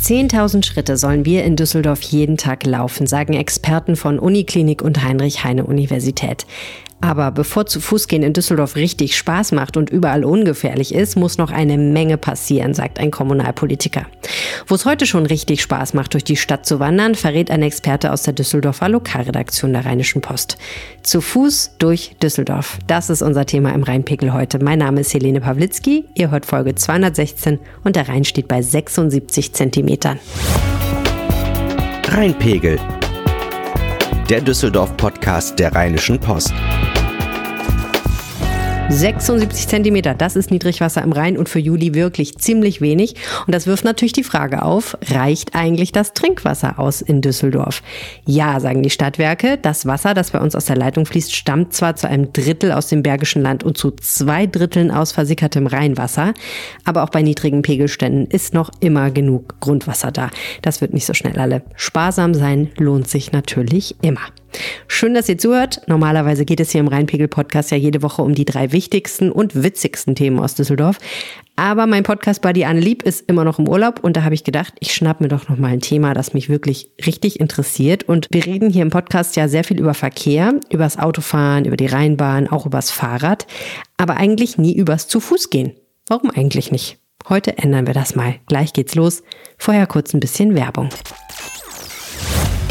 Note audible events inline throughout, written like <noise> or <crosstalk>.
10.000 Schritte sollen wir in Düsseldorf jeden Tag laufen, sagen Experten von Uniklinik und Heinrich-Heine-Universität. Aber bevor zu Fuß gehen in Düsseldorf richtig Spaß macht und überall ungefährlich ist, muss noch eine Menge passieren, sagt ein Kommunalpolitiker. Wo es heute schon richtig Spaß macht, durch die Stadt zu wandern, verrät ein Experte aus der Düsseldorfer Lokalredaktion der Rheinischen Post. Zu Fuß durch Düsseldorf. Das ist unser Thema im Rheinpegel heute. Mein Name ist Helene Pawlitzki. Ihr hört Folge 216 und der Rhein steht bei 76 Zentimetern. Rheinpegel. Der Düsseldorf-Podcast der Rheinischen Post. 76 Zentimeter, das ist Niedrigwasser im Rhein und für Juli wirklich ziemlich wenig. Und das wirft natürlich die Frage auf, reicht eigentlich das Trinkwasser aus in Düsseldorf? Ja, sagen die Stadtwerke, das Wasser, das bei uns aus der Leitung fließt, stammt zwar zu einem Drittel aus dem Bergischen Land und zu zwei Dritteln aus versickertem Rheinwasser, aber auch bei niedrigen Pegelständen ist noch immer genug Grundwasser da. Das wird nicht so schnell alle. Sparsam sein lohnt sich natürlich immer. Schön, dass ihr zuhört. Normalerweise geht es hier im Rheinpegel-Podcast ja jede Woche um die drei wichtigsten und witzigsten Themen aus Düsseldorf. Aber mein Podcast-Buddy Lieb ist immer noch im Urlaub und da habe ich gedacht, ich schnapp mir doch noch mal ein Thema, das mich wirklich richtig interessiert. Und wir reden hier im Podcast ja sehr viel über Verkehr, übers Autofahren, über die Rheinbahn, auch übers Fahrrad, aber eigentlich nie übers Zu-Fuß-Gehen. Warum eigentlich nicht? Heute ändern wir das mal. Gleich geht's los. Vorher kurz ein bisschen Werbung.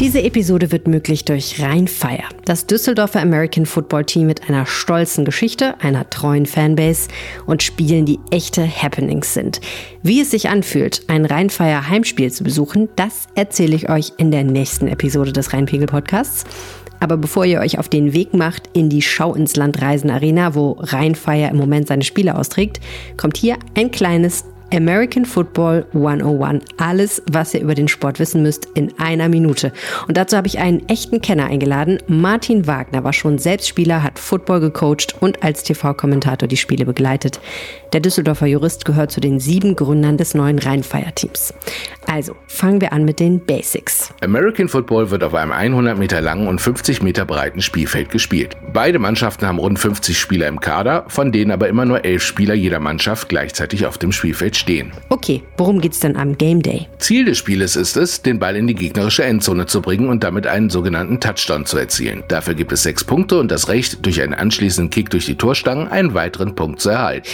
Diese Episode wird möglich durch Rheinfire, das Düsseldorfer American Football Team mit einer stolzen Geschichte, einer treuen Fanbase und Spielen, die echte Happenings sind. Wie es sich anfühlt, ein Rheinfire Heimspiel zu besuchen, das erzähle ich euch in der nächsten Episode des Rheinpegel Podcasts. Aber bevor ihr euch auf den Weg macht in die Schau ins Land Reisen Arena, wo Rheinfire im Moment seine Spiele austrägt, kommt hier ein kleines American Football 101. Alles, was ihr über den Sport wissen müsst, in einer Minute. Und dazu habe ich einen echten Kenner eingeladen. Martin Wagner war schon selbst Spieler, hat Football gecoacht und als TV-Kommentator die Spiele begleitet. Der Düsseldorfer Jurist gehört zu den sieben Gründern des neuen Rheinfire-Teams. Also, fangen wir an mit den Basics. American Football wird auf einem 100 Meter langen und 50 Meter breiten Spielfeld gespielt. Beide Mannschaften haben rund 50 Spieler im Kader, von denen aber immer nur elf Spieler jeder Mannschaft gleichzeitig auf dem Spielfeld stehen. Okay, worum geht's denn am Game Day? Ziel des Spieles ist es, den Ball in die gegnerische Endzone zu bringen und damit einen sogenannten Touchdown zu erzielen. Dafür gibt es sechs Punkte und das Recht, durch einen anschließenden Kick durch die Torstangen einen weiteren Punkt zu erhalten.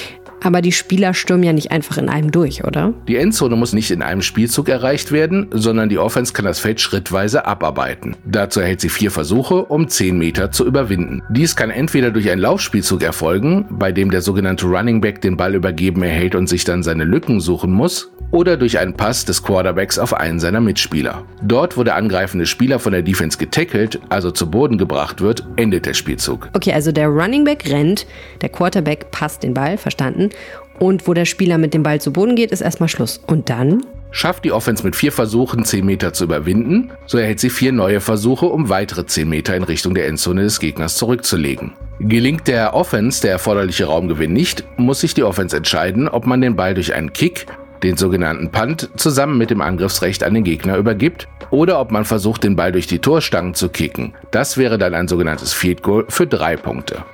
Aber die Spieler stürmen ja nicht einfach in einem durch, oder? Die Endzone muss nicht in einem Spielzug erreicht werden, sondern die Offense kann das Feld schrittweise abarbeiten. Dazu erhält sie vier Versuche, um 10 Meter zu überwinden. Dies kann entweder durch einen Laufspielzug erfolgen, bei dem der sogenannte Running Back den Ball übergeben erhält und sich dann seine Lücken suchen muss, oder durch einen Pass des Quarterbacks auf einen seiner Mitspieler. Dort, wo der angreifende Spieler von der Defense getackelt, also zu Boden gebracht wird, endet der Spielzug. Okay, also der Running Back rennt, der Quarterback passt den Ball, verstanden. Und wo der Spieler mit dem Ball zu Boden geht, ist erstmal Schluss. Und dann? Schafft die Offense mit vier Versuchen 10 Meter zu überwinden, so erhält sie vier neue Versuche, um weitere 10 Meter in Richtung der Endzone des Gegners zurückzulegen. Gelingt der Offense der erforderliche Raumgewinn nicht, muss sich die Offense entscheiden, ob man den Ball durch einen Kick, den sogenannten Punt, zusammen mit dem Angriffsrecht an den Gegner übergibt oder ob man versucht, den Ball durch die Torstangen zu kicken. Das wäre dann ein sogenanntes Field Goal für drei Punkte.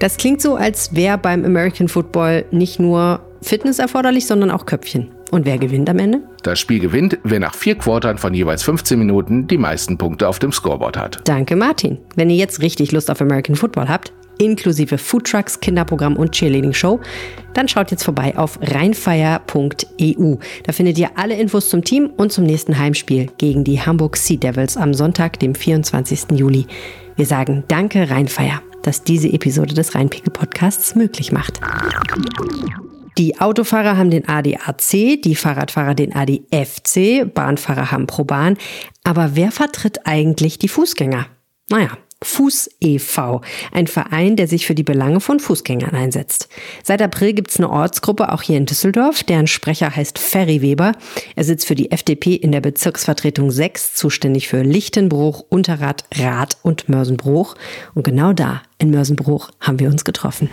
Das klingt so, als wäre beim American Football nicht nur Fitness erforderlich, sondern auch Köpfchen. Und wer gewinnt am Ende? Das Spiel gewinnt, wer nach vier Quartern von jeweils 15 Minuten die meisten Punkte auf dem Scoreboard hat. Danke, Martin. Wenn ihr jetzt richtig Lust auf American Football habt, inklusive Foodtrucks, Kinderprogramm und Cheerleading-Show, dann schaut jetzt vorbei auf rheinfeier.eu. Da findet ihr alle Infos zum Team und zum nächsten Heimspiel gegen die Hamburg Sea Devils am Sonntag, dem 24. Juli. Wir sagen Danke Rheinfeier, dass diese Episode des Rheinpegel-Podcasts möglich macht. Die Autofahrer haben den ADAC, die Fahrradfahrer den ADFC, Bahnfahrer haben ProBahn. Aber wer vertritt eigentlich die Fußgänger? Naja, Fuß e.V., ein Verein, der sich für die Belange von Fußgängern einsetzt. Seit April gibt es eine Ortsgruppe auch hier in Düsseldorf, deren Sprecher heißt Ferry Weber. Er sitzt für die FDP in der Bezirksvertretung 6, zuständig für Lichtenbruch, Unterrad, Rad und Mörsenbruch. Und genau da, in Mörsenbruch, haben wir uns getroffen.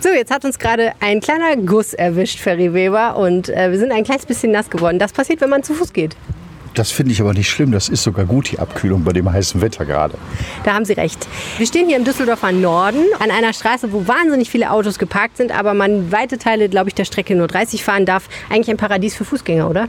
So, jetzt hat uns gerade ein kleiner Guss erwischt, Ferry Weber, und äh, wir sind ein kleines bisschen nass geworden. Das passiert, wenn man zu Fuß geht. Das finde ich aber nicht schlimm. Das ist sogar gut, die Abkühlung bei dem heißen Wetter gerade. Da haben Sie recht. Wir stehen hier im Düsseldorfer Norden an einer Straße, wo wahnsinnig viele Autos geparkt sind, aber man weite Teile, glaube ich, der Strecke nur 30 fahren darf. Eigentlich ein Paradies für Fußgänger, oder?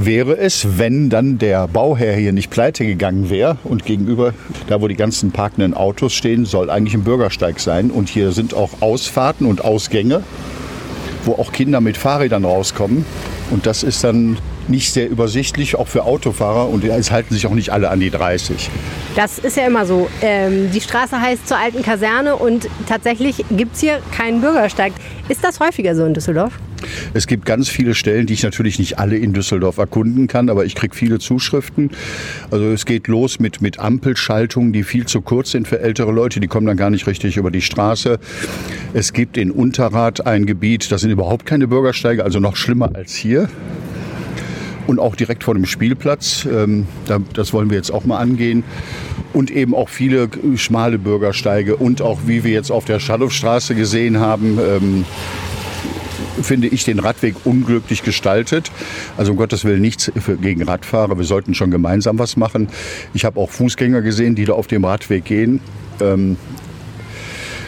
wäre es, wenn dann der Bauherr hier nicht pleite gegangen wäre und gegenüber, da wo die ganzen parkenden Autos stehen, soll eigentlich ein Bürgersteig sein. Und hier sind auch Ausfahrten und Ausgänge, wo auch Kinder mit Fahrrädern rauskommen. Und das ist dann nicht sehr übersichtlich, auch für Autofahrer. Und es halten sich auch nicht alle an die 30. Das ist ja immer so. Ähm, die Straße heißt zur alten Kaserne und tatsächlich gibt es hier keinen Bürgersteig. Ist das häufiger so in Düsseldorf? Es gibt ganz viele Stellen, die ich natürlich nicht alle in Düsseldorf erkunden kann, aber ich kriege viele Zuschriften. Also es geht los mit, mit Ampelschaltungen, die viel zu kurz sind für ältere Leute. Die kommen dann gar nicht richtig über die Straße. Es gibt in Unterrad ein Gebiet, das sind überhaupt keine Bürgersteige, also noch schlimmer als hier und auch direkt vor dem Spielplatz. Ähm, das wollen wir jetzt auch mal angehen. Und eben auch viele schmale Bürgersteige und auch, wie wir jetzt auf der Schadowstraße gesehen haben, ähm, finde ich den Radweg unglücklich gestaltet. Also um Gottes Willen nichts gegen Radfahrer. Wir sollten schon gemeinsam was machen. Ich habe auch Fußgänger gesehen, die da auf dem Radweg gehen. Ähm,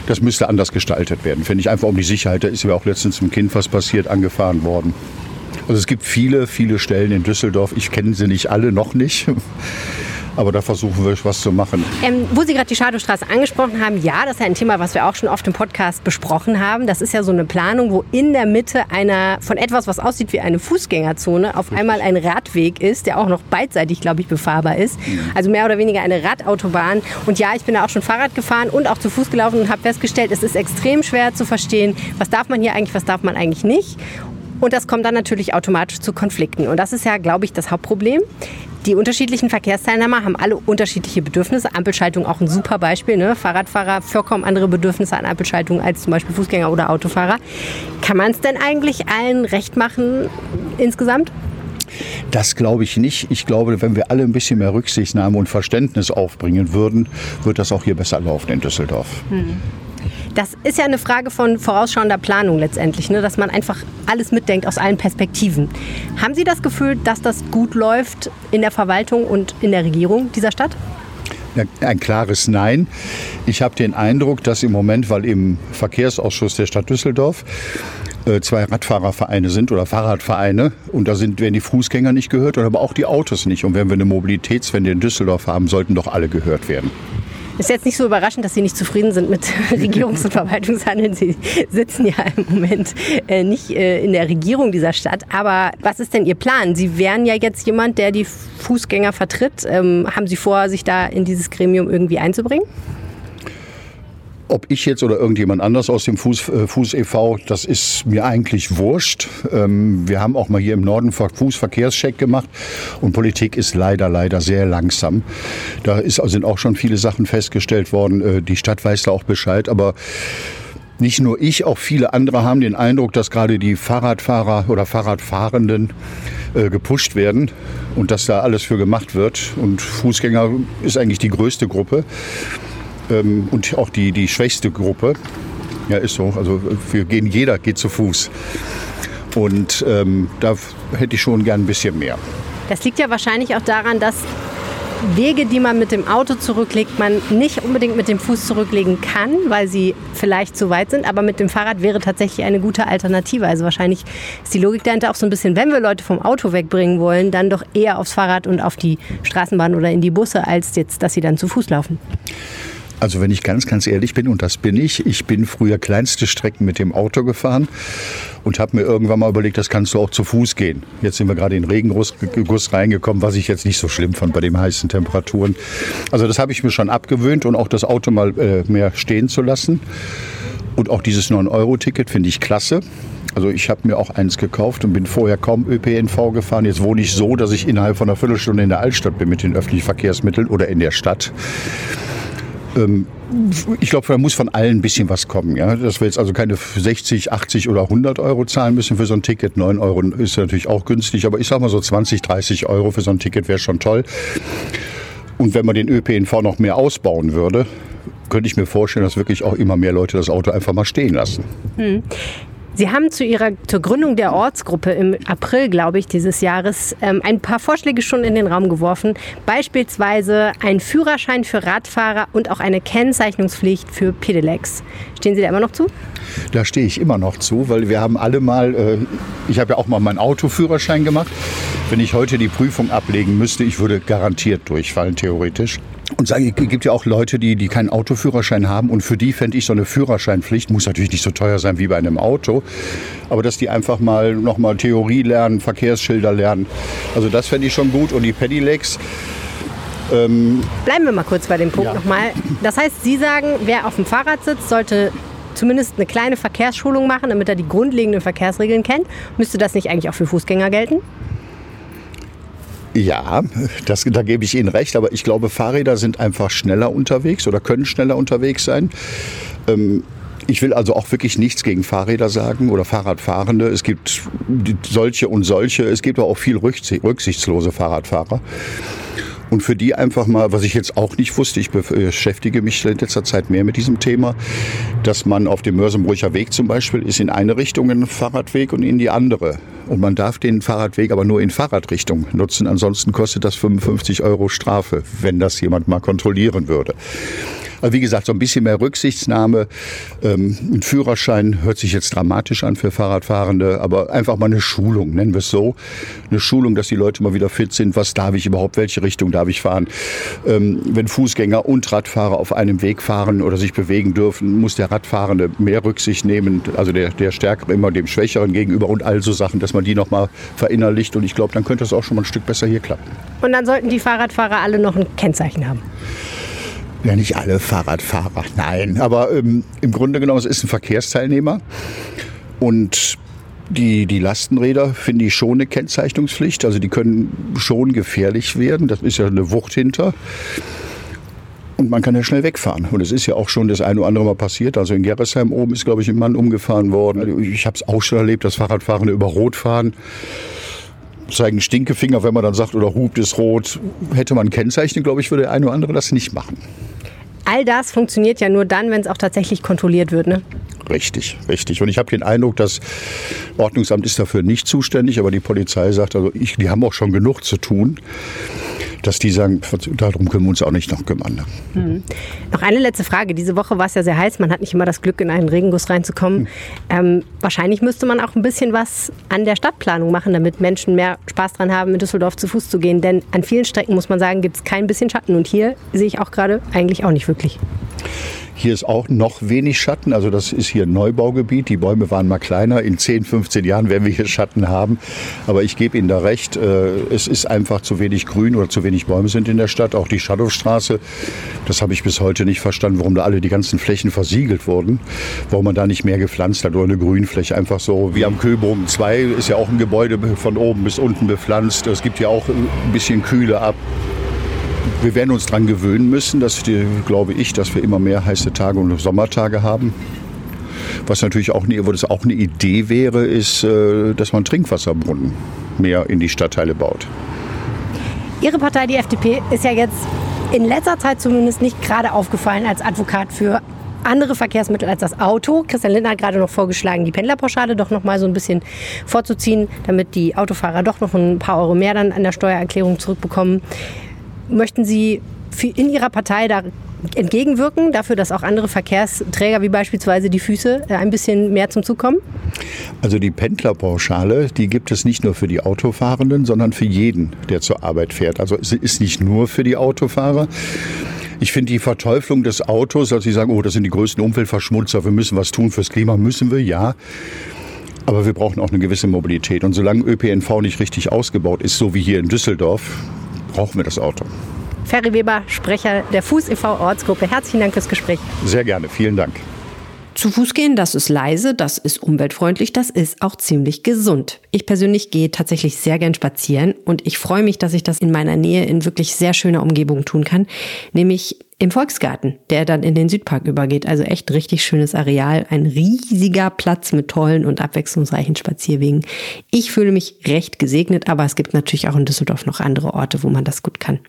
das müsste anders gestaltet werden, finde ich einfach um die Sicherheit. Da ist ja auch letztens einem Kind was passiert, angefahren worden. Also es gibt viele, viele Stellen in Düsseldorf. Ich kenne sie nicht alle, noch nicht. <laughs> Aber da versuchen wir was zu machen. Ähm, wo Sie gerade die Schadowstraße angesprochen haben, ja, das ist ja ein Thema, was wir auch schon oft im Podcast besprochen haben. Das ist ja so eine Planung, wo in der Mitte einer von etwas, was aussieht wie eine Fußgängerzone, auf einmal ein Radweg ist, der auch noch beidseitig, glaube ich, befahrbar ist. Mhm. Also mehr oder weniger eine Radautobahn. Und ja, ich bin da auch schon Fahrrad gefahren und auch zu Fuß gelaufen und habe festgestellt, es ist extrem schwer zu verstehen, was darf man hier eigentlich, was darf man eigentlich nicht. Und das kommt dann natürlich automatisch zu Konflikten. Und das ist ja, glaube ich, das Hauptproblem. Die unterschiedlichen Verkehrsteilnehmer haben alle unterschiedliche Bedürfnisse. Ampelschaltung auch ein super Beispiel. Ne? Fahrradfahrer vollkommen andere Bedürfnisse an Ampelschaltung als zum Beispiel Fußgänger oder Autofahrer. Kann man es denn eigentlich allen recht machen insgesamt? Das glaube ich nicht. Ich glaube, wenn wir alle ein bisschen mehr Rücksichtnahme und Verständnis aufbringen würden, wird das auch hier besser laufen in Düsseldorf. Hm. Das ist ja eine Frage von vorausschauender Planung letztendlich, ne? dass man einfach alles mitdenkt aus allen Perspektiven. Haben Sie das Gefühl, dass das gut läuft in der Verwaltung und in der Regierung dieser Stadt? Ein klares Nein. Ich habe den Eindruck, dass im Moment, weil im Verkehrsausschuss der Stadt Düsseldorf äh, zwei Radfahrervereine sind oder Fahrradvereine und da sind, werden die Fußgänger nicht gehört, aber auch die Autos nicht. Und wenn wir eine Mobilitätswende in Düsseldorf haben, sollten doch alle gehört werden. Ist jetzt nicht so überraschend, dass Sie nicht zufrieden sind mit <laughs> Regierungs- und Verwaltungshandeln. Sie sitzen ja im Moment äh, nicht äh, in der Regierung dieser Stadt. Aber was ist denn Ihr Plan? Sie wären ja jetzt jemand, der die Fußgänger vertritt. Ähm, haben Sie vor, sich da in dieses Gremium irgendwie einzubringen? Ob ich jetzt oder irgendjemand anders aus dem Fuß, äh, Fuß e.V., das ist mir eigentlich wurscht. Ähm, wir haben auch mal hier im Norden Fußverkehrscheck gemacht und Politik ist leider, leider sehr langsam. Da ist, sind auch schon viele Sachen festgestellt worden. Äh, die Stadt weiß da auch Bescheid, aber nicht nur ich, auch viele andere haben den Eindruck, dass gerade die Fahrradfahrer oder Fahrradfahrenden äh, gepusht werden und dass da alles für gemacht wird. Und Fußgänger ist eigentlich die größte Gruppe ähm, und auch die, die schwächste Gruppe. Ja, ist so. Also wir gehen, jeder geht zu Fuß. Und ähm, da hätte ich schon gern ein bisschen mehr. Das liegt ja wahrscheinlich auch daran, dass Wege, die man mit dem Auto zurücklegt, man nicht unbedingt mit dem Fuß zurücklegen kann, weil sie vielleicht zu weit sind. Aber mit dem Fahrrad wäre tatsächlich eine gute Alternative. Also wahrscheinlich ist die Logik dahinter auch so ein bisschen, wenn wir Leute vom Auto wegbringen wollen, dann doch eher aufs Fahrrad und auf die Straßenbahn oder in die Busse, als jetzt, dass sie dann zu Fuß laufen. Also wenn ich ganz, ganz ehrlich bin, und das bin ich, ich bin früher kleinste Strecken mit dem Auto gefahren und habe mir irgendwann mal überlegt, das kannst du auch zu Fuß gehen. Jetzt sind wir gerade in Regenguss reingekommen, was ich jetzt nicht so schlimm fand bei den heißen Temperaturen. Also das habe ich mir schon abgewöhnt und auch das Auto mal äh, mehr stehen zu lassen. Und auch dieses 9-Euro-Ticket finde ich klasse. Also ich habe mir auch eins gekauft und bin vorher kaum ÖPNV gefahren. Jetzt wohne ich so, dass ich innerhalb von einer Viertelstunde in der Altstadt bin mit den öffentlichen Verkehrsmitteln oder in der Stadt. Ähm, ich glaube, da muss von allen ein bisschen was kommen. Ja? Dass wir jetzt also keine 60, 80 oder 100 Euro zahlen müssen für so ein Ticket. 9 Euro ist natürlich auch günstig, aber ich sage mal so 20, 30 Euro für so ein Ticket wäre schon toll. Und wenn man den ÖPNV noch mehr ausbauen würde, könnte ich mir vorstellen, dass wirklich auch immer mehr Leute das Auto einfach mal stehen lassen. Hm. Sie haben zu Ihrer, zur Gründung der Ortsgruppe im April, glaube ich, dieses Jahres ähm, ein paar Vorschläge schon in den Raum geworfen. Beispielsweise ein Führerschein für Radfahrer und auch eine Kennzeichnungspflicht für Pedelecs. Stehen Sie da immer noch zu? Da stehe ich immer noch zu, weil wir haben alle mal, äh, ich habe ja auch mal meinen Autoführerschein gemacht. Wenn ich heute die Prüfung ablegen müsste, ich würde garantiert durchfallen, theoretisch. Und es gibt ja auch Leute, die, die keinen Autoführerschein haben und für die fände ich so eine Führerscheinpflicht, muss natürlich nicht so teuer sein wie bei einem Auto, aber dass die einfach mal nochmal Theorie lernen, Verkehrsschilder lernen. Also das fände ich schon gut und die Pedelecs, ähm Bleiben wir mal kurz bei dem Punkt ja. nochmal. Das heißt, Sie sagen, wer auf dem Fahrrad sitzt, sollte zumindest eine kleine Verkehrsschulung machen, damit er die grundlegenden Verkehrsregeln kennt. Müsste das nicht eigentlich auch für Fußgänger gelten? Ja, das, da gebe ich Ihnen recht, aber ich glaube, Fahrräder sind einfach schneller unterwegs oder können schneller unterwegs sein. Ähm, ich will also auch wirklich nichts gegen Fahrräder sagen oder Fahrradfahrende. Es gibt solche und solche. Es gibt auch viel rücksichtslose Fahrradfahrer. Und für die einfach mal, was ich jetzt auch nicht wusste, ich beschäftige mich in letzter Zeit mehr mit diesem Thema, dass man auf dem Mörsenbrücher Weg zum Beispiel ist in eine Richtung ein Fahrradweg und in die andere. Und man darf den Fahrradweg aber nur in Fahrradrichtung nutzen. Ansonsten kostet das 55 Euro Strafe, wenn das jemand mal kontrollieren würde. Aber wie gesagt, so ein bisschen mehr Rücksichtsnahme. Ähm, ein Führerschein hört sich jetzt dramatisch an für Fahrradfahrende, aber einfach mal eine Schulung, nennen wir es so. Eine Schulung, dass die Leute mal wieder fit sind. Was darf ich überhaupt? Welche Richtung darf ich fahren? Ähm, wenn Fußgänger und Radfahrer auf einem Weg fahren oder sich bewegen dürfen, muss der Radfahrende mehr Rücksicht nehmen. Also der, der Stärkere immer dem Schwächeren gegenüber und all so Sachen, dass man die nochmal verinnerlicht. Und ich glaube, dann könnte es auch schon mal ein Stück besser hier klappen. Und dann sollten die Fahrradfahrer alle noch ein Kennzeichen haben. Ja, nicht alle Fahrradfahrer, nein. Aber ähm, im Grunde genommen, es ist ein Verkehrsteilnehmer. Und die, die Lastenräder finde ich schon eine Kennzeichnungspflicht. Also die können schon gefährlich werden. Das ist ja eine Wucht hinter. Und man kann ja schnell wegfahren. Und es ist ja auch schon das eine oder andere Mal passiert. Also in Gerresheim oben ist, glaube ich, ein Mann umgefahren worden. Ich habe es auch schon erlebt, dass Fahrradfahrende über Rot fahren zeigen Stinkefinger, wenn man dann sagt, oder hupt ist rot. Hätte man Kennzeichen, glaube ich, würde der eine oder andere das nicht machen. All das funktioniert ja nur dann, wenn es auch tatsächlich kontrolliert wird, ne? Richtig, richtig. Und ich habe den Eindruck, das Ordnungsamt ist dafür nicht zuständig, aber die Polizei sagt, also ich, die haben auch schon genug zu tun dass die sagen, darum können wir uns auch nicht noch kümmern. Ne? Mhm. Noch eine letzte Frage. Diese Woche war es ja sehr heiß. Man hat nicht immer das Glück, in einen Regenguss reinzukommen. Mhm. Ähm, wahrscheinlich müsste man auch ein bisschen was an der Stadtplanung machen, damit Menschen mehr Spaß dran haben, in Düsseldorf zu Fuß zu gehen. Denn an vielen Strecken, muss man sagen, gibt es kein bisschen Schatten. Und hier sehe ich auch gerade eigentlich auch nicht wirklich. Hier ist auch noch wenig Schatten. Also das ist hier ein Neubaugebiet. Die Bäume waren mal kleiner. In 10, 15 Jahren werden wir hier Schatten haben. Aber ich gebe Ihnen da recht. Äh, es ist einfach zu wenig Grün oder zu wenig Bäume sind in der Stadt. Auch die Shadowstraße. Das habe ich bis heute nicht verstanden, warum da alle die ganzen Flächen versiegelt wurden. Warum man da nicht mehr gepflanzt hat oder eine Grünfläche. Einfach so wie am Köbogen 2 ist ja auch ein Gebäude von oben bis unten bepflanzt. Es gibt ja auch ein bisschen Kühle ab wir werden uns daran gewöhnen müssen, dass die, glaube ich, dass wir immer mehr heiße Tage und Sommertage haben. Was natürlich auch eine, wo das auch eine Idee wäre, ist, äh, dass man Trinkwasserbrunnen mehr in die Stadtteile baut. Ihre Partei, die FDP, ist ja jetzt in letzter Zeit zumindest nicht gerade aufgefallen als Advokat für andere Verkehrsmittel als das Auto. Christian Lindner hat gerade noch vorgeschlagen, die Pendlerpauschale doch noch mal so ein bisschen vorzuziehen, damit die Autofahrer doch noch ein paar Euro mehr dann an der Steuererklärung zurückbekommen. Möchten Sie in Ihrer Partei da entgegenwirken, dafür, dass auch andere Verkehrsträger wie beispielsweise die Füße äh, ein bisschen mehr zum Zug kommen? Also die Pendlerpauschale, die gibt es nicht nur für die Autofahrenden, sondern für jeden, der zur Arbeit fährt. Also es ist nicht nur für die Autofahrer. Ich finde die Verteuflung des Autos, als Sie sagen, oh, das sind die größten Umweltverschmutzer, wir müssen was tun fürs Klima, müssen wir, ja. Aber wir brauchen auch eine gewisse Mobilität. Und solange ÖPNV nicht richtig ausgebaut ist, so wie hier in Düsseldorf, brauchen wir das Auto. Ferry Weber, Sprecher der Fuß e.V. Ortsgruppe. Herzlichen Dank fürs Gespräch. Sehr gerne, vielen Dank. Zu Fuß gehen, das ist leise, das ist umweltfreundlich, das ist auch ziemlich gesund. Ich persönlich gehe tatsächlich sehr gern spazieren und ich freue mich, dass ich das in meiner Nähe in wirklich sehr schöner Umgebung tun kann, nämlich im Volksgarten, der dann in den Südpark übergeht. Also echt richtig schönes Areal, ein riesiger Platz mit tollen und abwechslungsreichen Spazierwegen. Ich fühle mich recht gesegnet, aber es gibt natürlich auch in Düsseldorf noch andere Orte, wo man das gut kann.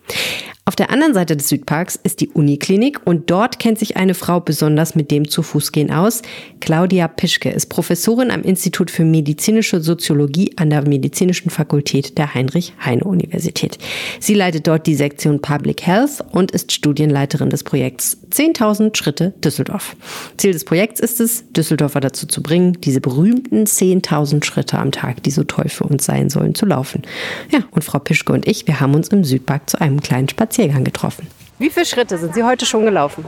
Auf der anderen Seite des Südparks ist die Uniklinik und dort kennt sich eine Frau besonders mit dem zu Fuß gehen aus. Claudia Pischke ist Professorin am Institut für medizinische Soziologie an der Medizinischen Fakultät der Heinrich-Heine-Universität. Sie leitet dort die Sektion Public Health und ist Studienleiterin des Projekts 10.000 Schritte Düsseldorf. Ziel des Projekts ist es, Düsseldorfer dazu zu bringen, diese berühmten 10.000 Schritte am Tag, die so toll für uns sein sollen, zu laufen. Ja, und Frau Pischke und ich, wir haben uns im Südpark zu einem kleinen Spaziergang getroffen. Wie viele Schritte sind Sie heute schon gelaufen?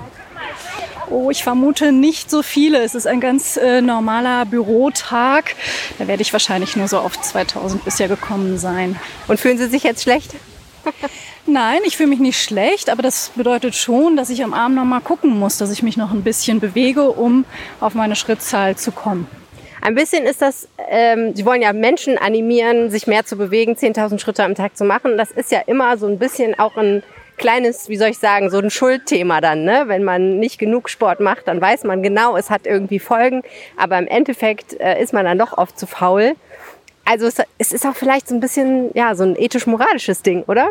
Oh, ich vermute nicht so viele. Es ist ein ganz äh, normaler Bürotag. Da werde ich wahrscheinlich nur so auf 2000 bisher gekommen sein. Und fühlen Sie sich jetzt schlecht? <laughs> Nein, ich fühle mich nicht schlecht, aber das bedeutet schon, dass ich am Abend noch mal gucken muss, dass ich mich noch ein bisschen bewege, um auf meine Schrittzahl zu kommen. Ein bisschen ist das, ähm, Sie wollen ja Menschen animieren, sich mehr zu bewegen, 10.000 Schritte am Tag zu machen. Das ist ja immer so ein bisschen auch ein kleines, wie soll ich sagen, so ein Schuldthema dann. Ne? Wenn man nicht genug Sport macht, dann weiß man genau, es hat irgendwie Folgen. Aber im Endeffekt äh, ist man dann doch oft zu faul. Also es, es ist auch vielleicht so ein bisschen, ja, so ein ethisch-moralisches Ding, oder?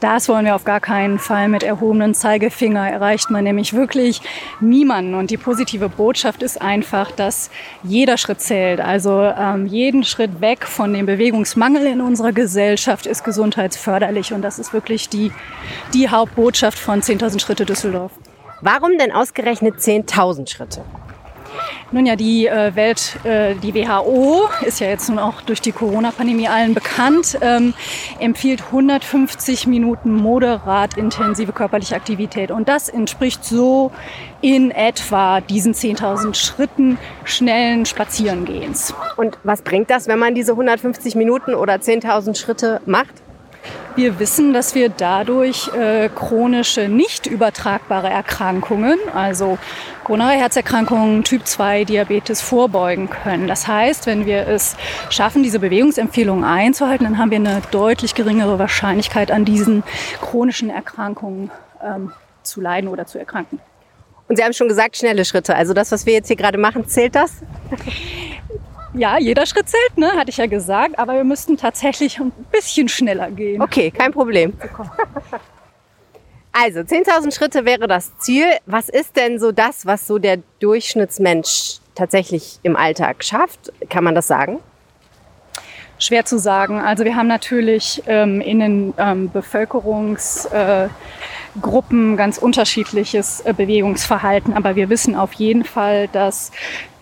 Das wollen wir auf gar keinen Fall mit erhobenen Zeigefinger. Erreicht man nämlich wirklich niemanden. Und die positive Botschaft ist einfach, dass jeder Schritt zählt. Also ähm, jeden Schritt weg von dem Bewegungsmangel in unserer Gesellschaft ist gesundheitsförderlich. Und das ist wirklich die, die Hauptbotschaft von 10.000 Schritte Düsseldorf. Warum denn ausgerechnet 10.000 Schritte? Nun ja, die äh, Welt, äh, die WHO ist ja jetzt nun auch durch die Corona-Pandemie allen bekannt, ähm, empfiehlt 150 Minuten moderat intensive körperliche Aktivität. Und das entspricht so in etwa diesen 10.000 Schritten schnellen Spazierengehens. Und was bringt das, wenn man diese 150 Minuten oder 10.000 Schritte macht? Wir wissen, dass wir dadurch äh, chronische, nicht übertragbare Erkrankungen, also koronare Herzerkrankungen, Typ 2 Diabetes vorbeugen können. Das heißt, wenn wir es schaffen, diese Bewegungsempfehlungen einzuhalten, dann haben wir eine deutlich geringere Wahrscheinlichkeit, an diesen chronischen Erkrankungen ähm, zu leiden oder zu erkranken. Und Sie haben schon gesagt, schnelle Schritte. Also das, was wir jetzt hier gerade machen, zählt das? <laughs> Ja, jeder Schritt zählt, ne? hatte ich ja gesagt, aber wir müssten tatsächlich ein bisschen schneller gehen. Okay, kein Problem. <laughs> Also, 10.000 Schritte wäre das Ziel. Was ist denn so das, was so der Durchschnittsmensch tatsächlich im Alltag schafft? Kann man das sagen? Schwer zu sagen. Also wir haben natürlich ähm, in den ähm, Bevölkerungsgruppen äh, ganz unterschiedliches äh, Bewegungsverhalten, aber wir wissen auf jeden Fall, dass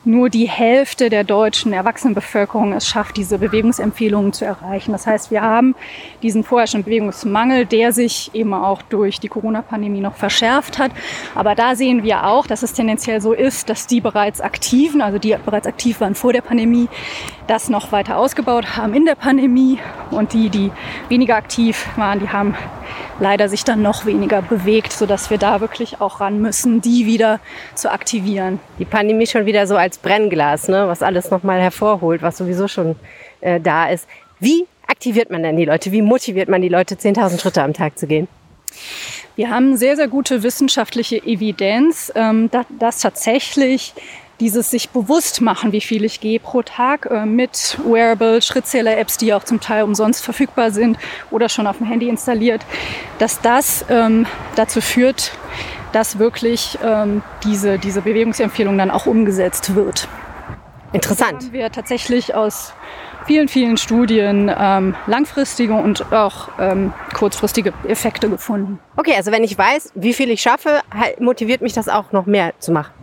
nur die Hälfte der deutschen Erwachsenenbevölkerung es schafft, diese Bewegungsempfehlungen zu erreichen. Das heißt, wir haben diesen vorherrschenden Bewegungsmangel, der sich eben auch durch die Corona-Pandemie noch verschärft hat. Aber da sehen wir auch, dass es tendenziell so ist, dass die bereits Aktiven, also die bereits aktiv waren vor der Pandemie, das noch weiter ausgebaut haben in der Pandemie. Und die, die weniger aktiv waren, die haben leider sich dann noch weniger bewegt, sodass wir da wirklich auch ran müssen, die wieder zu aktivieren. Die Pandemie schon wieder so als Brennglas, ne? was alles nochmal hervorholt, was sowieso schon äh, da ist. Wie aktiviert man denn die Leute? Wie motiviert man die Leute, 10.000 Schritte am Tag zu gehen? Wir haben sehr, sehr gute wissenschaftliche Evidenz, ähm, dass, dass tatsächlich dieses sich bewusst machen, wie viel ich gehe pro Tag äh, mit Wearable, Schrittzähler-Apps, die auch zum Teil umsonst verfügbar sind oder schon auf dem Handy installiert, dass das ähm, dazu führt, dass wirklich ähm, diese, diese Bewegungsempfehlung dann auch umgesetzt wird. Interessant. Haben wir tatsächlich aus vielen, vielen Studien ähm, langfristige und auch ähm, kurzfristige Effekte gefunden. Okay, also wenn ich weiß, wie viel ich schaffe, motiviert mich das auch noch mehr zu machen.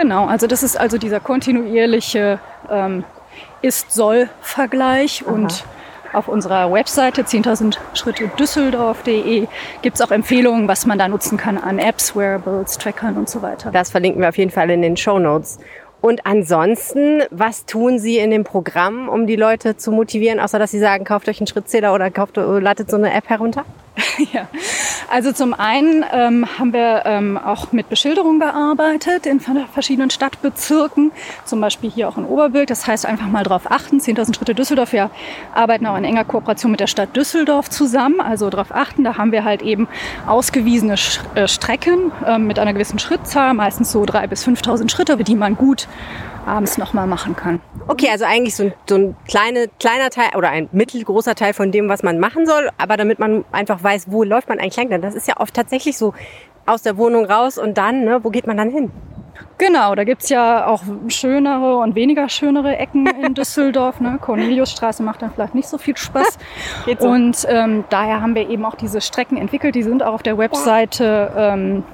Genau, also das ist also dieser kontinuierliche ähm, Ist-Soll-Vergleich und auf unserer Webseite 10.000 Schritte Düsseldorf.de gibt es auch Empfehlungen, was man da nutzen kann an Apps, Wearables, Trackern und so weiter. Das verlinken wir auf jeden Fall in den Show Notes. Und ansonsten, was tun Sie in dem Programm, um die Leute zu motivieren, außer dass Sie sagen, kauft euch einen Schrittzähler oder kauft, ladet so eine App herunter? <laughs> ja, also zum einen ähm, haben wir ähm, auch mit Beschilderung gearbeitet in verschiedenen Stadtbezirken, zum Beispiel hier auch in Oberbild. Das heißt, einfach mal darauf achten, 10.000 Schritte Düsseldorf. Wir arbeiten auch in enger Kooperation mit der Stadt Düsseldorf zusammen. Also darauf achten, da haben wir halt eben ausgewiesene äh, Strecken äh, mit einer gewissen Schrittzahl, meistens so 3.000 bis 5.000 Schritte, die man gut abends nochmal machen kann. Okay, also eigentlich so ein, so ein kleine, kleiner Teil oder ein mittelgroßer Teil von dem, was man machen soll, aber damit man einfach weiß, wo läuft man eigentlich lang, denn? Das ist ja oft tatsächlich so aus der Wohnung raus und dann, ne, wo geht man dann hin? Genau, da gibt's ja auch schönere und weniger schönere Ecken in <laughs> Düsseldorf. Ne? Corneliusstraße macht dann vielleicht nicht so viel Spaß. <laughs> so. Und ähm, daher haben wir eben auch diese Strecken entwickelt. Die sind auch auf der Webseite ähm,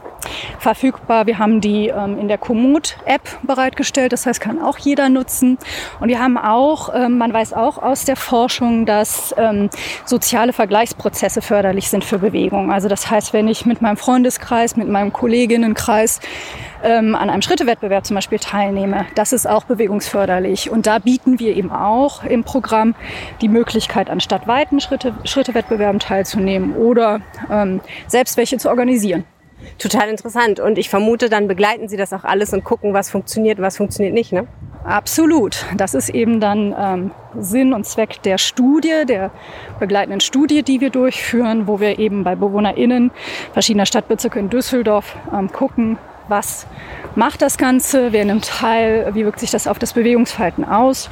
verfügbar. Wir haben die ähm, in der Komoot-App bereitgestellt, das heißt, kann auch jeder nutzen. Und wir haben auch, ähm, man weiß auch aus der Forschung, dass ähm, soziale Vergleichsprozesse förderlich sind für Bewegung. Also das heißt, wenn ich mit meinem Freundeskreis, mit meinem Kolleginnenkreis ähm, an einem Schrittewettbewerb zum Beispiel teilnehme, das ist auch bewegungsförderlich. Und da bieten wir eben auch im Programm die Möglichkeit, an stadtweiten Schritte, Schrittewettbewerben teilzunehmen oder ähm, selbst welche zu organisieren. Total interessant. Und ich vermute, dann begleiten Sie das auch alles und gucken, was funktioniert was funktioniert nicht, ne? Absolut. Das ist eben dann ähm, Sinn und Zweck der Studie, der begleitenden Studie, die wir durchführen, wo wir eben bei BewohnerInnen verschiedener Stadtbezirke in Düsseldorf ähm, gucken, was macht das Ganze, wer nimmt teil, wie wirkt sich das auf das Bewegungsverhalten aus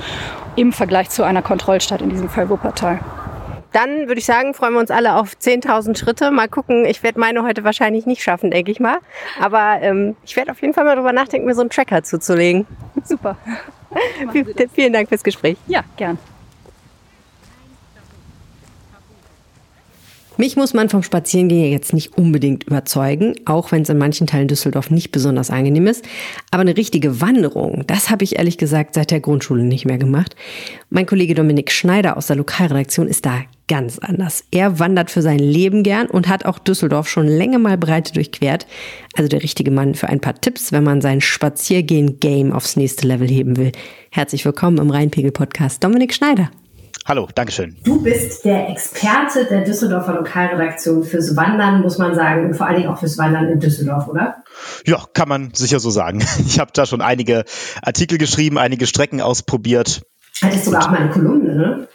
im Vergleich zu einer Kontrollstadt, in diesem Fall Wuppertal. Dann würde ich sagen, freuen wir uns alle auf 10.000 Schritte. Mal gucken, ich werde meine heute wahrscheinlich nicht schaffen, denke ich mal. Aber ähm, ich werde auf jeden Fall mal darüber nachdenken, mir so einen Tracker zuzulegen. <laughs> Super. <laughs> Vielen Dank fürs Gespräch. Ja, gern. Mich muss man vom Spazierengehen jetzt nicht unbedingt überzeugen, auch wenn es in manchen Teilen Düsseldorf nicht besonders angenehm ist. Aber eine richtige Wanderung, das habe ich ehrlich gesagt seit der Grundschule nicht mehr gemacht. Mein Kollege Dominik Schneider aus der Lokalredaktion ist da ganz anders. Er wandert für sein Leben gern und hat auch Düsseldorf schon länger mal breite durchquert. Also der richtige Mann für ein paar Tipps, wenn man sein Spaziergehen-Game aufs nächste Level heben will. Herzlich willkommen im Rheinpegel-Podcast, Dominik Schneider. Hallo, Dankeschön. Du bist der Experte der Düsseldorfer Lokalredaktion fürs Wandern, muss man sagen, und vor allen Dingen auch fürs Wandern in Düsseldorf, oder? Ja, kann man sicher so sagen. <laughs> Ich habe da schon einige Artikel geschrieben, einige Strecken ausprobiert. Hattest sogar auch mal eine Kolumne, ne?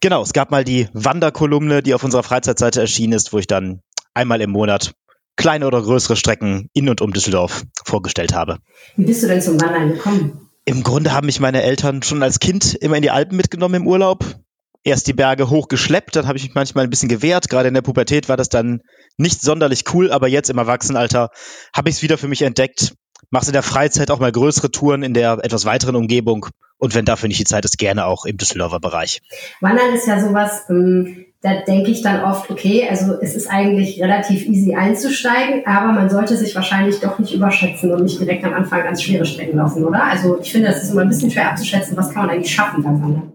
Genau, es gab mal die Wanderkolumne, die auf unserer Freizeitseite erschienen ist, wo ich dann einmal im Monat kleine oder größere Strecken in und um Düsseldorf vorgestellt habe. Wie bist du denn zum Wandern gekommen? Im Grunde haben mich meine Eltern schon als Kind immer in die Alpen mitgenommen im Urlaub. Erst die Berge hochgeschleppt, dann habe ich mich manchmal ein bisschen gewehrt. Gerade in der Pubertät war das dann nicht sonderlich cool, aber jetzt im Erwachsenenalter habe ich es wieder für mich entdeckt. Machst in der Freizeit auch mal größere Touren in der etwas weiteren Umgebung und wenn dafür nicht die Zeit ist, gerne auch im Düsseldorfer Bereich. Wandern ist ja sowas, ähm, da denke ich dann oft, okay, also es ist eigentlich relativ easy einzusteigen, aber man sollte sich wahrscheinlich doch nicht überschätzen und nicht direkt am Anfang ganz schwere Strecken laufen, oder? Also ich finde, das ist immer ein bisschen schwer abzuschätzen, was kann man eigentlich schaffen beim Wandern.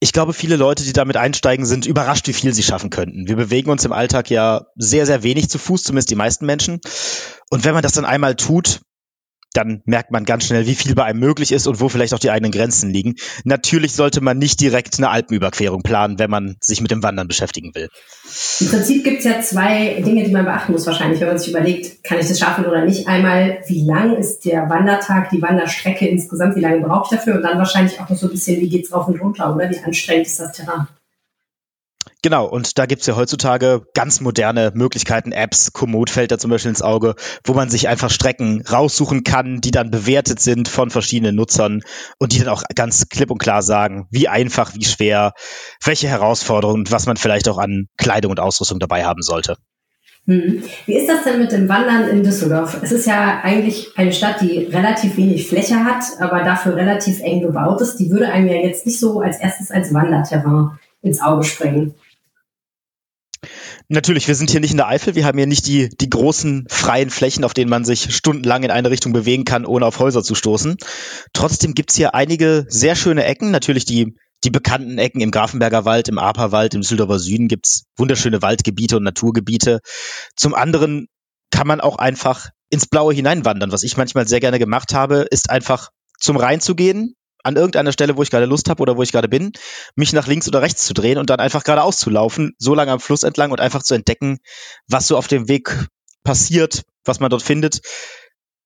Ich glaube, viele Leute, die damit einsteigen, sind überrascht, wie viel sie schaffen könnten. Wir bewegen uns im Alltag ja sehr, sehr wenig zu Fuß, zumindest die meisten Menschen. Und wenn man das dann einmal tut, dann merkt man ganz schnell, wie viel bei einem möglich ist und wo vielleicht auch die eigenen Grenzen liegen. Natürlich sollte man nicht direkt eine Alpenüberquerung planen, wenn man sich mit dem Wandern beschäftigen will. Im Prinzip gibt es ja zwei Dinge, die man beachten muss wahrscheinlich, wenn man sich überlegt, kann ich das schaffen oder nicht. Einmal, wie lang ist der Wandertag, die Wanderstrecke insgesamt, wie lange brauche ich dafür? Und dann wahrscheinlich auch noch so ein bisschen, wie geht's rauf und runter, oder? Wie anstrengend ist das Terrain? Genau, und da gibt's ja heutzutage ganz moderne Möglichkeiten, Apps, Komoot fällt da zum Beispiel ins Auge, wo man sich einfach Strecken raussuchen kann, die dann bewertet sind von verschiedenen Nutzern und die dann auch ganz klipp und klar sagen, wie einfach, wie schwer, welche Herausforderungen und was man vielleicht auch an Kleidung und Ausrüstung dabei haben sollte. Hm. Wie ist das denn mit dem Wandern in Düsseldorf? Es ist ja eigentlich eine Stadt, die relativ wenig Fläche hat, aber dafür relativ eng gebaut ist. Die würde einem ja jetzt nicht so als erstes als Wanderterrain ins Auge springen. Natürlich, wir sind hier nicht in der Eifel, wir haben hier nicht die, die großen freien Flächen, auf denen man sich stundenlang in eine Richtung bewegen kann, ohne auf Häuser zu stoßen. Trotzdem gibt's hier einige sehr schöne Ecken, natürlich die, die bekannten Ecken im Grafenberger Wald, im Aperwald, im Düsseldorfer Süden gibt's wunderschöne Waldgebiete und Naturgebiete. Zum anderen kann man auch einfach ins Blaue hineinwandern. Was ich manchmal sehr gerne gemacht habe, ist einfach zum Rhein zu gehen, an irgendeiner Stelle, wo ich gerade Lust habe oder wo ich gerade bin, mich nach links oder rechts zu drehen und dann einfach geradeaus zu laufen, so lange am Fluss entlang und einfach zu entdecken, was so auf dem Weg passiert, was man dort findet.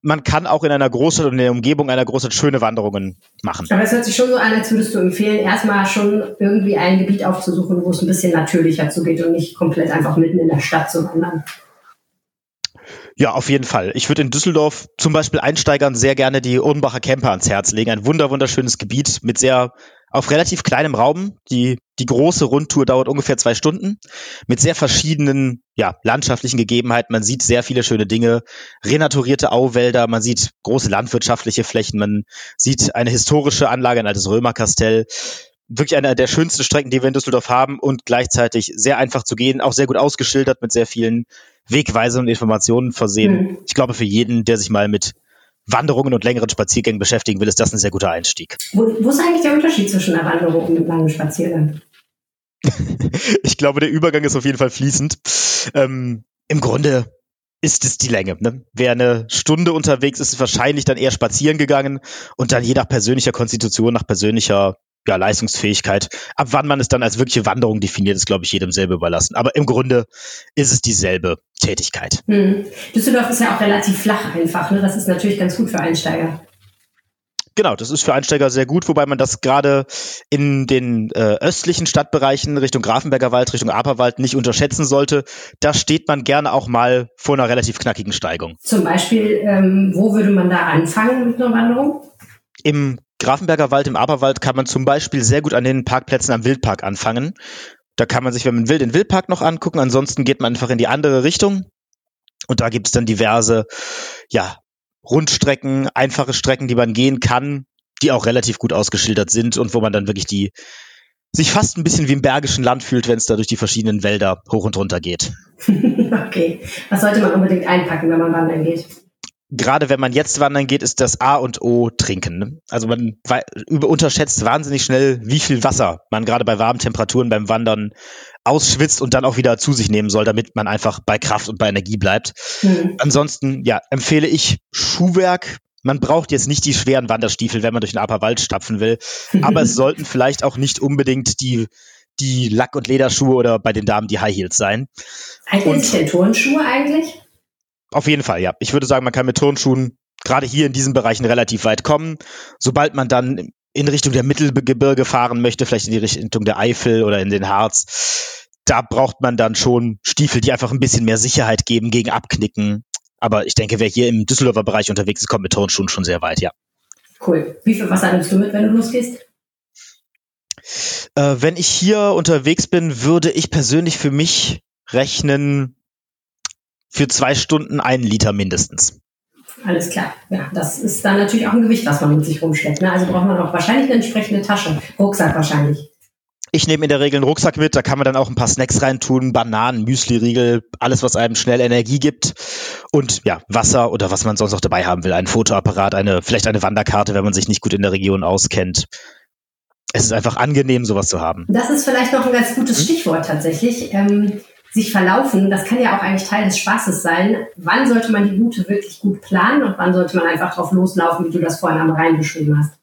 Man kann auch in einer Großstadt und in der Umgebung einer Großstadt schöne Wanderungen machen. Aber es hört sich schon so an, als würdest du empfehlen, erstmal schon irgendwie ein Gebiet aufzusuchen, wo es ein bisschen natürlicher zugeht und nicht komplett einfach mitten in der Stadt zu wandern. Ja, auf jeden Fall. Ich würde in Düsseldorf zum Beispiel Einsteigern sehr gerne die Odenbacher Camper ans Herz legen. Ein wunder wunderschönes Gebiet mit sehr auf relativ kleinem Raum. Die die große Rundtour dauert ungefähr zwei Stunden mit sehr verschiedenen ja, landschaftlichen Gegebenheiten. Man sieht sehr viele schöne Dinge, renaturierte Auwälder, man sieht große landwirtschaftliche Flächen, man sieht eine historische Anlage, ein altes Römerkastell. Wirklich eine der schönsten Strecken, die wir in Düsseldorf haben und gleichzeitig sehr einfach zu gehen, auch sehr gut ausgeschildert mit sehr vielen Wegweisern und Informationen versehen. Mhm. Ich glaube, für jeden, der sich mal mit Wanderungen und längeren Spaziergängen beschäftigen will, ist das ein sehr guter Einstieg. Wo, wo ist eigentlich der Unterschied zwischen einer Wanderung und einem langen Spaziergang? <laughs> ich glaube, der Übergang ist auf jeden Fall fließend. Ähm, Im Grunde ist es die Länge. Ne? Wer eine Stunde unterwegs ist, ist wahrscheinlich dann eher spazieren gegangen und dann je nach persönlicher Konstitution, nach persönlicher ja, Leistungsfähigkeit. Ab wann man es dann als wirkliche Wanderung definiert, ist, glaube ich, jedem selber überlassen. Aber im Grunde ist es dieselbe Tätigkeit. Hm. Düsseldorf ist ja auch relativ flach einfach. Ne? Das ist natürlich ganz gut für Einsteiger. Genau, das ist für Einsteiger sehr gut, wobei man das gerade in den äh, östlichen Stadtbereichen Richtung Grafenberger Wald, Richtung Aperwald nicht unterschätzen sollte. Da steht man gerne auch mal vor einer relativ knackigen Steigung. Zum Beispiel, ähm, wo würde man da anfangen mit einer Wanderung? Im Grafenberger Wald, im Aperwald kann man zum Beispiel sehr gut an den Parkplätzen am Wildpark anfangen. Da kann man sich, wenn man will, den Wildpark noch angucken. Ansonsten geht man einfach in die andere Richtung. Und da gibt es dann diverse, ja, Rundstrecken, einfache Strecken, die man gehen kann, die auch relativ gut ausgeschildert sind und wo man dann wirklich die sich fast ein bisschen wie im bergischen Land fühlt, wenn es da durch die verschiedenen Wälder hoch und runter geht. <laughs> okay. Was sollte man unbedingt einpacken, wenn man wandern geht? Gerade wenn man jetzt wandern geht, ist das A und O trinken. Ne? Also man unterschätzt wahnsinnig schnell, wie viel Wasser man gerade bei warmen Temperaturen beim Wandern ausschwitzt und dann auch wieder zu sich nehmen soll, damit man einfach bei Kraft und bei Energie bleibt. Mhm. Ansonsten, ja, empfehle ich Schuhwerk. Man braucht jetzt nicht die schweren Wanderstiefel, wenn man durch den Aperwald stapfen will, <laughs> aber es sollten vielleicht auch nicht unbedingt die die Lack- und Lederschuhe oder bei den Damen die High Heels sein. Eignen sich denn Turnschuhe eigentlich? Auf jeden Fall, ja. Ich würde sagen, man kann mit Turnschuhen gerade hier in diesen Bereichen relativ weit kommen. Sobald man dann in Richtung der Mittelgebirge fahren möchte, vielleicht in die Richtung der Eifel oder in den Harz, da braucht man dann schon Stiefel, die einfach ein bisschen mehr Sicherheit geben gegen Abknicken. Aber ich denke, wer hier im Düsseldorfer Bereich unterwegs ist, kommt mit Turnschuhen schon sehr weit, ja. Cool. Wie viel Wasser nimmst du mit, wenn du losgehst? Äh, wenn ich hier unterwegs bin, würde ich persönlich für mich rechnen für zwei Stunden einen Liter mindestens. Alles klar. Ja, das ist dann natürlich auch ein Gewicht, was man mit sich rumschleppt. Ne? Also braucht man auch wahrscheinlich eine entsprechende Tasche. Rucksack wahrscheinlich. Ich nehme in der Regel einen Rucksack mit, da kann man dann auch ein paar Snacks reintun, Bananen, Müsli-Riegel, alles, was einem schnell Energie gibt. Und ja, Wasser oder was man sonst noch dabei haben will. Ein Fotoapparat, eine, vielleicht eine Wanderkarte, wenn man sich nicht gut in der Region auskennt. Es ist einfach angenehm, sowas zu haben. Das ist vielleicht noch ein ganz gutes hm? Stichwort tatsächlich. Ähm, sich verlaufen, das kann ja auch eigentlich Teil des Spaßes sein. Wann sollte man die Route wirklich gut planen und wann sollte man einfach drauf loslaufen, wie du das vorhin am Rhein beschrieben hast?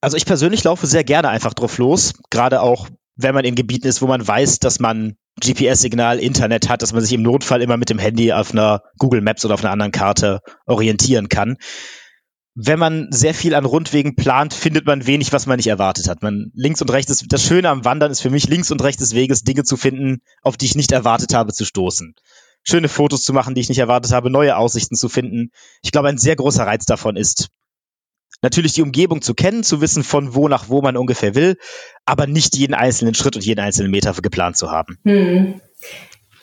Also ich persönlich laufe sehr gerne einfach drauf los, gerade auch wenn man in Gebieten ist, wo man weiß, dass man GPS-Signal, Internet hat, dass man sich im Notfall immer mit dem Handy auf einer Google Maps oder auf einer anderen Karte orientieren kann. Wenn man sehr viel an Rundwegen plant, findet man wenig, was man nicht erwartet hat. Man links und rechts das Schöne am Wandern ist für mich links und rechts des Weges Dinge zu finden, auf die ich nicht erwartet habe zu stoßen. Schöne Fotos zu machen, die ich nicht erwartet habe, neue Aussichten zu finden. Ich glaube, ein sehr großer Reiz davon ist, natürlich die Umgebung zu kennen, zu wissen, von wo nach wo man ungefähr will, aber nicht jeden einzelnen Schritt und jeden einzelnen Meter geplant zu haben. Hm.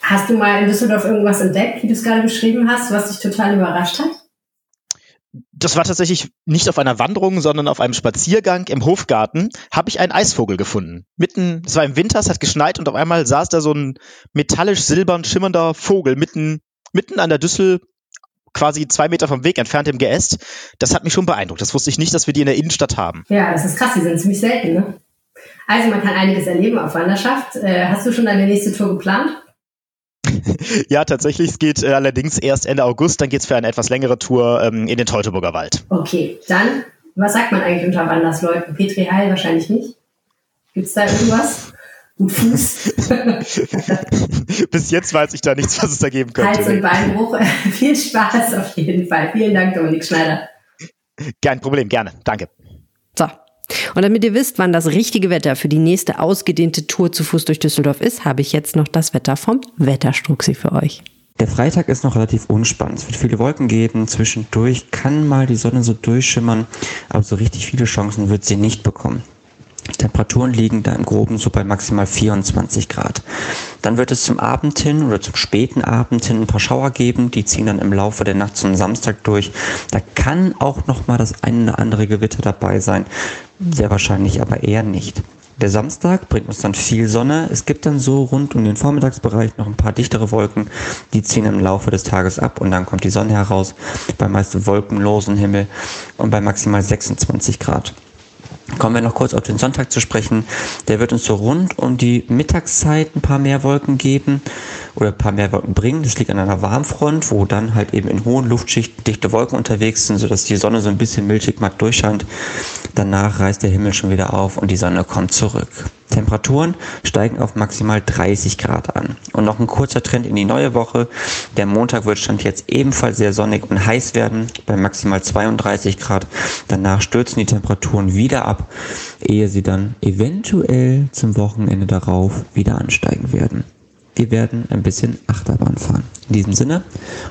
Hast du mal in Düsseldorf irgendwas entdeckt, wie du es gerade beschrieben hast, was dich total überrascht hat? Das war tatsächlich nicht auf einer Wanderung, sondern auf einem Spaziergang im Hofgarten habe ich einen Eisvogel gefunden. Mitten, es war im Winter, es hat geschneit und auf einmal saß da so ein metallisch silbern schimmernder Vogel mitten, mitten an der Düssel quasi zwei Meter vom Weg entfernt im Geäst. Das hat mich schon beeindruckt. Das wusste ich nicht, dass wir die in der Innenstadt haben. Ja, das ist krass. Die sind ziemlich selten. Ne? Also man kann einiges erleben auf Wanderschaft. Äh, hast du schon deine nächste Tour geplant? <laughs> ja, tatsächlich. Es geht äh, allerdings erst Ende August. Dann geht es für eine etwas längere Tour ähm, in den Teutoburger Wald. Okay, dann, was sagt man eigentlich unter Wandersleuten? Petri Heil wahrscheinlich nicht. Gibt es da irgendwas? Gut Fuß. <laughs> Bis jetzt weiß ich da nichts, was es da geben könnte. Hals- und Beinbruch. <laughs> Viel Spaß auf jeden Fall. Vielen Dank, Dominik Schneider. Kein Problem, gerne. Danke. So. Und damit ihr wisst, wann das richtige Wetter für die nächste ausgedehnte Tour zu Fuß durch Düsseldorf ist, habe ich jetzt noch das Wetter vom Wetterstruxi für euch. Der Freitag ist noch relativ unspannend. Es wird viele Wolken geben. Zwischendurch kann mal die Sonne so durchschimmern, aber so richtig viele Chancen wird sie nicht bekommen. Temperaturen liegen da im Groben so bei maximal 24 Grad. Dann wird es zum Abend hin oder zum späten Abend hin ein paar Schauer geben, die ziehen dann im Laufe der Nacht zum Samstag durch. Da kann auch noch mal das eine oder andere Gewitter dabei sein, sehr wahrscheinlich aber eher nicht. Der Samstag bringt uns dann viel Sonne. Es gibt dann so rund um den Vormittagsbereich noch ein paar dichtere Wolken. Die ziehen im Laufe des Tages ab und dann kommt die Sonne heraus bei meist wolkenlosen Himmel und bei maximal 26 Grad. Kommen wir noch kurz auf den Sonntag zu sprechen. Der wird uns so rund um die Mittagszeit ein paar mehr Wolken geben oder ein paar mehr Wolken bringen. Das liegt an einer Warmfront, wo dann halt eben in hohen Luftschichten dichte Wolken unterwegs sind, sodass die Sonne so ein bisschen milchig matt durchscheint. Danach reißt der Himmel schon wieder auf und die Sonne kommt zurück. Temperaturen steigen auf maximal 30 Grad an. Und noch ein kurzer Trend in die neue Woche. Der Montag wird stand jetzt ebenfalls sehr sonnig und heiß werden, bei maximal 32 Grad. Danach stürzen die Temperaturen wieder ab, ehe sie dann eventuell zum Wochenende darauf wieder ansteigen werden. Wir werden ein bisschen Achterbahn fahren. In diesem Sinne,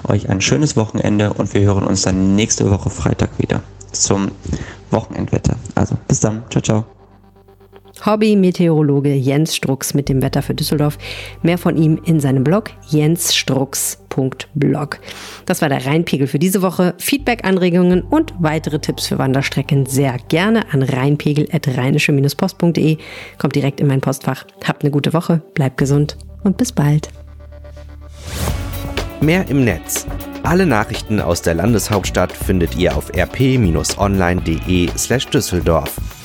euch ein schönes Wochenende und wir hören uns dann nächste Woche Freitag wieder zum Wochenendwetter. Also bis dann. Ciao, ciao. Hobby-Meteorologe Jens Strux mit dem Wetter für Düsseldorf. Mehr von ihm in seinem Blog jensstrux.blog. Das war der Rheinpegel für diese Woche. Feedback, Anregungen und weitere Tipps für Wanderstrecken sehr gerne an rheinpegel.rheinische-post.de. Kommt direkt in mein Postfach. Habt eine gute Woche, bleibt gesund und bis bald. Mehr im Netz. Alle Nachrichten aus der Landeshauptstadt findet ihr auf rp-online.de/düsseldorf.